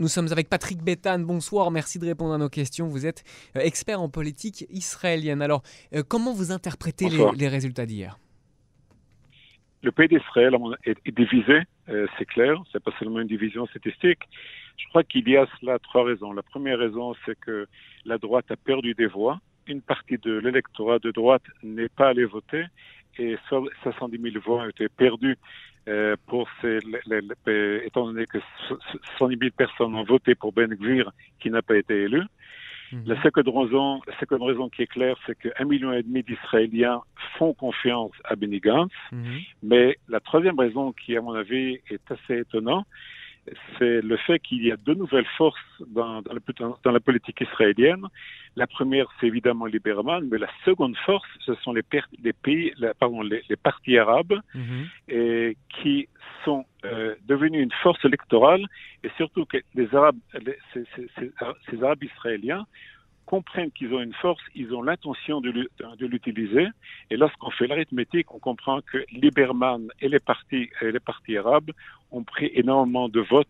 Nous sommes avec Patrick Bétan. Bonsoir, merci de répondre à nos questions. Vous êtes euh, expert en politique israélienne. Alors, euh, comment vous interprétez les, résultats d'hier? Le pays d'Israël est, divisé, euh, c'est clair. C'est pas seulement une division statistique. Je crois qu'il y a cela trois raisons. La première raison, c'est que la droite a perdu des voix. Une partie de l'électorat de droite n'est pas allé voter et 510 000 voix ont été perdues euh, pour ces, étant donné que 110 000 personnes ont voté pour Ben Gvir qui n'a pas été élu. Mhm. La seconde raison, la seconde raison qui est claire, c'est qu'un million et demi d'Israéliens font confiance à Benny Gantz. Mhm. Mais la troisième raison, qui à mon avis est assez étonnante, c'est le fait qu'il y a deux nouvelles forces dans, dans, dans la politique israélienne. La première, c'est évidemment Lieberman, mais la seconde force, ce sont les, les pays, pardon, les, les, partis arabes, mhm. et qui sont euh, devenus une force électorale, et surtout que les Arabes, ces, ces, ces Arabes israéliens comprennent qu'ils ont une force, ils ont l'intention de, l'utiliser. Et lorsqu'on fait l'arithmétique, on comprend que Lieberman et les partis, et les partis arabes ont pris énormément de votes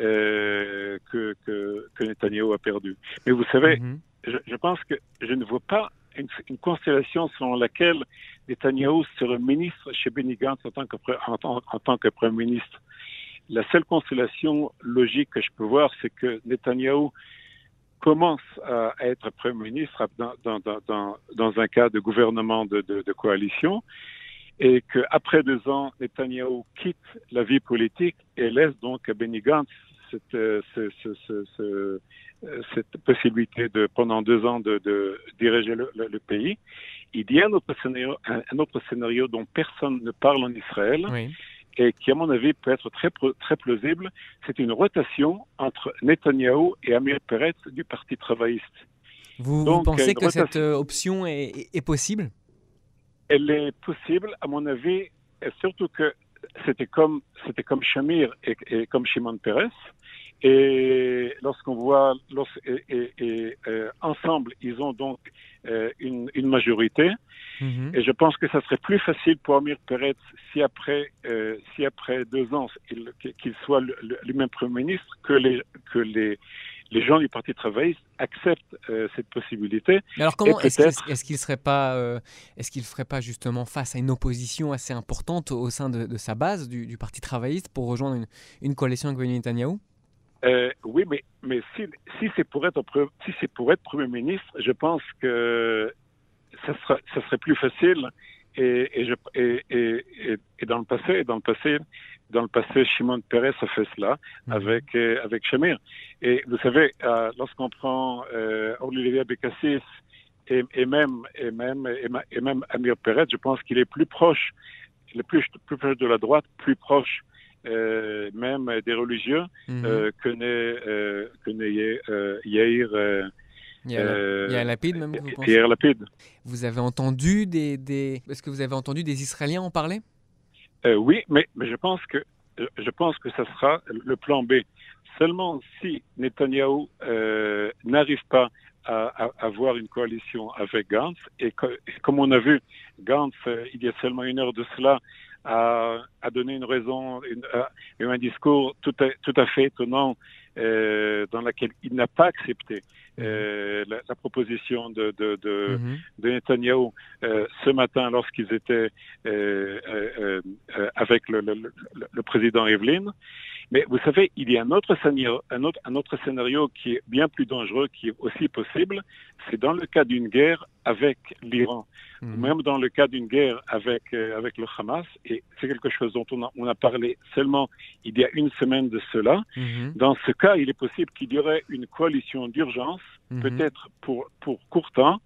euh, que, que, que, Netanyahu a perdu. Mais vous savez, mhm. je, pense que je ne vois pas une, constellation selon laquelle Netanyahu serait ministre chez Benny Gantz en tant que, en, en tant que Premier ministre. La seule constellation logique que je peux voir, c'est que Netanyahu commence à être Premier ministre dans, un cas de gouvernement de, coalition et qu'après deux ans, Netanyahu quitte la vie politique et laisse donc à Benny Gantz cette, euh, euh, cette possibilité de, pendant deux ans, de, diriger le, le, pays. Il y a un autre scénario, un, un, autre scénario dont personne ne parle en Israël. Oui et qui, à mon avis, peut être très, très plausible, c'est une rotation entre Netanyahou et Amir Peretz du Parti travailliste. Vous, pensez que cette euh, option est, est, possible? Elle est possible, à mon avis, et surtout que c'était comme, c'était comme Shamir et, et comme Shimon Peres. Et lorsqu'on voit, et, et, euh, ensemble, ils ont donc euh, une, une, majorité. Mhm. Et je pense que ça serait plus facile pour Amir Peretz si après, euh, si après deux ans, qu'il soit lui-même Premier ministre, que les, que les, les gens du Parti travailliste acceptent cette possibilité. alors comment est-ce qu'il ne serait pas, est-ce qu'il ferait pas justement face à une opposition assez importante au sein de, de sa base du, du, Parti travailliste pour rejoindre une, une coalition avec Benjamin Netanyahu? Euh, oui, mais, mais si, si c'est pour être si c'est pour être premier ministre, je pense que ça serait, ça serait plus facile. Et, et, je, et, et, et, dans le passé, dans le passé, dans le passé, Shimon Peres a fait cela mhm. avec euh, avec Shamir. Et vous savez, euh, lorsqu'on prend euh, Olivier Bekassis et, et, même et même et, même Amir Peres, je pense qu'il est plus proche, le plus plus proche de la droite, plus proche euh, même des religieux mhm. euh, que n'est euh, que Yair. Euh, Yair Lapid, même vous pensez? Yair Lapid. Vous avez entendu des, des... est-ce que vous avez entendu des Israéliens en parler? Oui, mais, mais je pense que je pense que ça sera le plan B. Seulement si Netanyahou n'arrive pas à, avoir une coalition avec Gantz. Et, comme on a vu, Gantz, il y a seulement une heure de cela, a, a donné une raison, une, un discours tout à, tout à fait étonnant euh, dans laquelle il n'a pas accepté euh, la, la, proposition de, de, de, mm -hmm. de Netanyahu euh, ce matin lorsqu'ils étaient euh, euh, euh, avec le, le, le, président Evelyn. Mais vous savez, il y a un autre scénario, un autre, un autre scénario qui est bien plus dangereux, qui est aussi possible. C'est dans le cas d'une guerre avec l'Iran, mmh. même dans le cas d'une guerre avec euh, avec le Hamas. Et c'est quelque chose dont on a, on a parlé seulement il y a une semaine de cela. Mmh. Dans ce cas, il est possible qu'il y aurait une coalition d'urgence, mmh. peut-être pour pour court temps.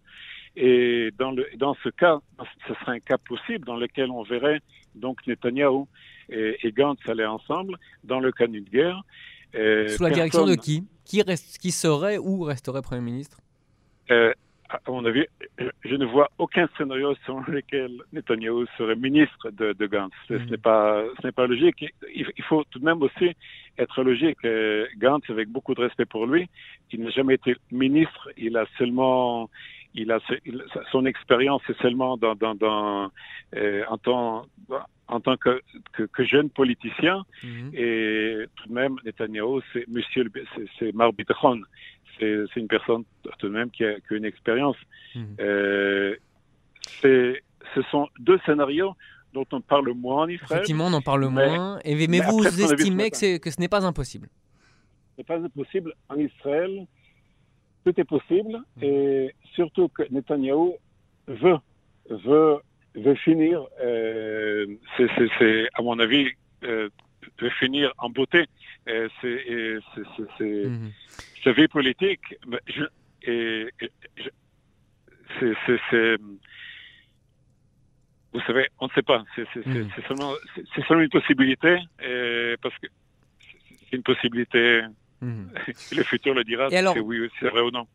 Et dans, le, dans ce cas, ce serait un cas possible dans lequel on verrait donc Netanyahou et, et Gantz aller ensemble dans le cas d'une guerre. Euh, Sous la direction de qui? Qui, reste, qui serait ou resterait Premier ministre? Euh, à mon avis, je ne vois aucun scénario selon lequel Netanyahu serait ministre de, de Gantz. Ce mm. n'est pas, ce n'est pas logique. Il, il, faut tout de même aussi être logique. Gantz, avec beaucoup de respect pour lui, il n'a jamais été ministre. Il a seulement, il a son expérience c'est seulement dans, dans, dans euh, en tant en tant que, que, jeune politicien mhm. et tout de même Netanyahu c'est monsieur c'est c'est une personne tout de même qui a, qui a une expérience mhm. euh, c'est ce sont deux scénarios dont on parle moins en Israël. Effectivement, on en parle moins. Mais, mais, vous estimez que, que, ce n'est pas impossible Ce n'est pas impossible en Israël tout est possible et surtout que Netanyahou veut, veut, veut finir, euh, c'est à mon avis, euh, veut finir en beauté. Euh, c'est mm sa vie politique. Je, et, c'est vous savez, on ne sait pas. C'est mm seulement, seulement, une possibilité, parce que c'est une possibilité Mhm. le futur le dira oui, c'est vrai ou non.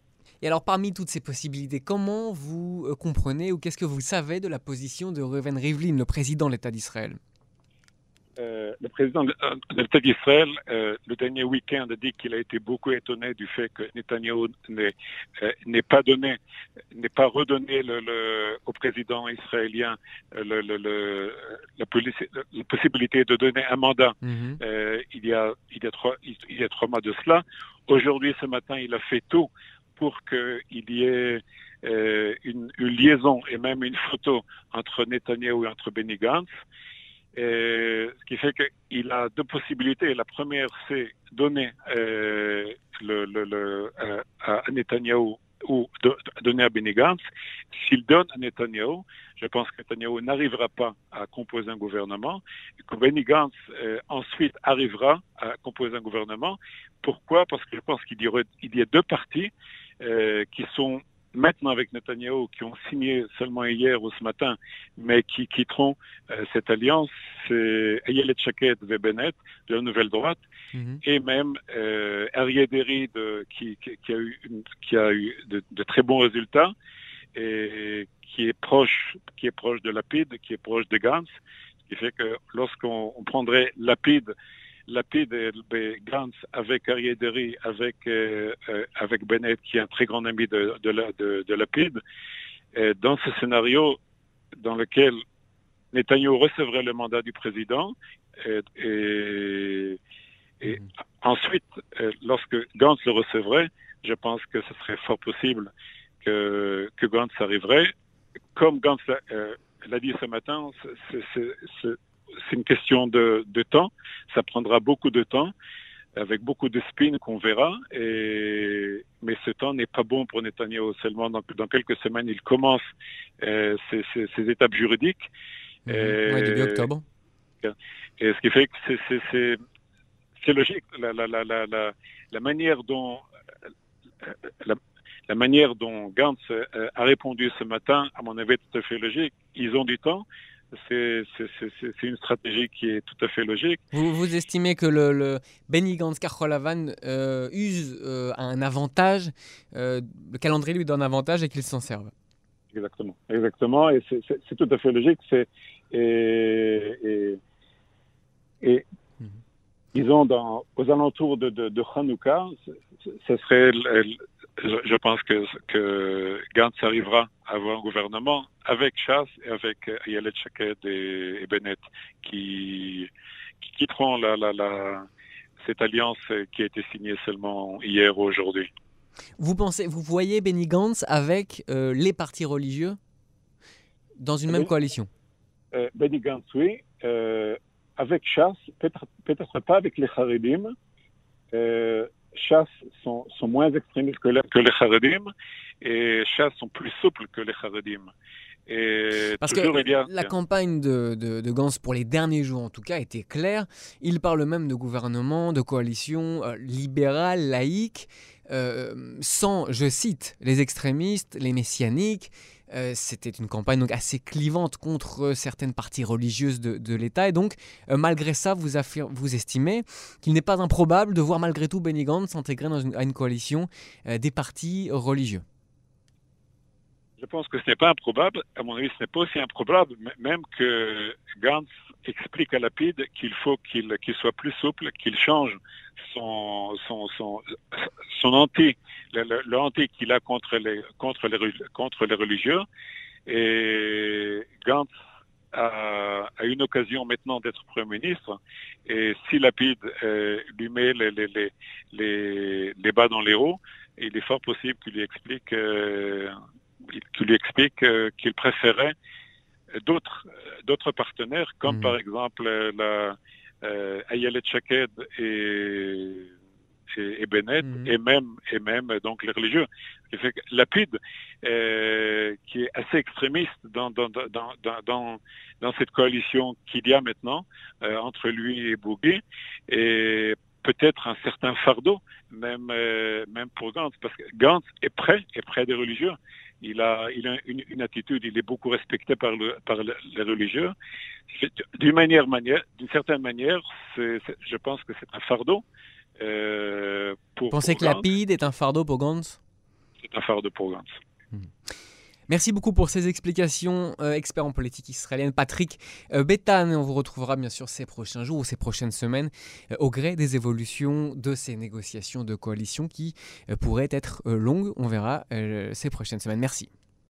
Et alors, parmi toutes ces possibilités, comment vous euh, comprenez ou qu'est-ce que vous savez de la position de Reuven Rivlin, le président de l'État d'Israël? Euh, le président de, l'État d'Israël, euh, le dernier week-end, a dit qu'il a été beaucoup étonné du fait que Netanyahu n'ait euh, pas donné, n'ait pas redonné le, le, au président israélien le, la, la, possibilité de donner un mandat. Mhm. il y a il y a trois il y a trois mois de cela. Aujourd'hui, ce matin, il a fait tout pour qu'il y ait une, une, liaison et même une photo entre Netanyahu et entre Benny Gantz. Ce qui fait qu'il a deux possibilités. La première, c'est donner euh, euh, à Netanyahu ou donner à Benny Gantz. S'il donne à Netanyahu, je pense que Netanyahu n'arrivera pas à composer un gouvernement, et que Benny Gantz euh, ensuite arrivera à composer un gouvernement. Pourquoi? Parce que je pense qu'il y, a deux partis qui sont maintenant avec Netanyahu, qui ont signé seulement hier ou ce matin, mais qui quitteront euh, cette alliance, c'est Ayelet Shaked et Bennett de la Nouvelle Droite, mhm. et même euh, Arié Deri qui, qui, qui, a eu, qui a eu de, de, très bons résultats et qui est proche, qui est proche de Lapide, qui est proche de Gantz, ce qui fait que lorsqu'on prendrait Lapide Lapide et Gantz avec Ariaderi, avec euh, euh, avec Bennett qui est un très grand ami de de, de, de Lapide. Et dans ce scénario dans lequel Netanyahu recevrait le mandat du président et, et, et mm. ensuite euh, lorsque Gantz le recevrait, je pense que ce serait fort possible que que Gantz arriverait. Comme Gantz l'a dit ce matin, c'est c'est une question de, de, temps. Ça prendra beaucoup de temps, avec beaucoup de spin qu'on verra. Et, mais ce temps n'est pas bon pour Netanyahu seulement. Dans, dans quelques semaines, il commence euh, ses, ses, ses, étapes juridiques. Mmh. Et, début octobre. Et ce qui fait que c'est logique. La, la, la, la, la manière dont la, la manière dont Gantz euh, a répondu ce matin, à mon avis, est tout à fait logique. Ils ont du temps c'est une stratégie qui est tout à fait logique. Vous, vous estimez que le, le Benny Gantz euh, use euh, un avantage, euh, le calendrier lui donne un avantage et qu'il s'en serve Exactement, exactement, et c'est tout à fait logique. C'est et, et, et mhm. disons dans, aux alentours de, de, de Hanouka, ce serait je, pense que, que Gantz arrivera à avoir un gouvernement avec Chasse et avec Ayelet Shaked et, Bennett qui, qui quitteront la, la, la, cette alliance qui a été signée seulement hier ou aujourd'hui. Vous pensez, vous voyez Benny Gantz avec euh, les partis religieux dans une même coalition? Euh, Benny Gantz, oui. Euh, avec Chasse, peut-être peut pas avec les Haredim. Chasse sont, sont, moins extrémistes que les, que les Haredim et chasse sont plus souples que les Haredim. Et Parce que la campagne de, de, de, Gans pour les derniers jours en tout cas était claire. Il parle même de gouvernement, de coalition euh, libérale, laïque, euh, sans, je cite, les extrémistes, les messianiques, euh, c'était une campagne donc assez clivante contre certaines parties religieuses de, l'État. Et donc, euh, malgré ça, vous, estimez qu'il n'est pas improbable de voir malgré tout Benny Gantz s'intégrer une, à une coalition euh, des partis religieux. Je pense que ce n'est pas improbable. À mon avis, ce n'est pas aussi improbable, même que Gantz explique à Lapide qu'il faut qu'il soit plus souple, qu'il change son, anti le, hanté qu'il a contre les, contre, les, religieux. Et Gantz a, une occasion maintenant d'être Premier ministre. Et si Lapide euh, lui met les, bas dans les roues, il est fort possible qu'il lui explique, euh, qu'il lui explique euh, qu'il préférait d'autres d'autres partenaires, comme mmh. par exemple la euh, Ayelet Chaked et et, Bennett mmh. et même et même donc les religieux. Lapide, euh, qui est assez extrémiste dans dans dans dans dans, cette coalition qu'il y a maintenant euh, entre lui et Bougui et peut-être un certain fardeau même euh, même pour Gantz parce que Gantz est prêt est près des religieux il a, il a une, une, attitude, il est beaucoup respecté par, le, par les religieux. D'une manière, manière, d'une certaine manière, je pense que c'est un fardeau. Euh, pour, Vous pensez que Lapide est un fardeau pour Gantz? C'est un fardeau pour Gantz. Hmm. Merci beaucoup pour ces explications, euh, expert en politique israélienne Patrick euh. On vous retrouvera bien sûr ces prochains jours ou ces prochaines semaines euh, au gré des évolutions de ces négociations de coalition qui pourraient être longues. On verra ces prochaines semaines. Merci.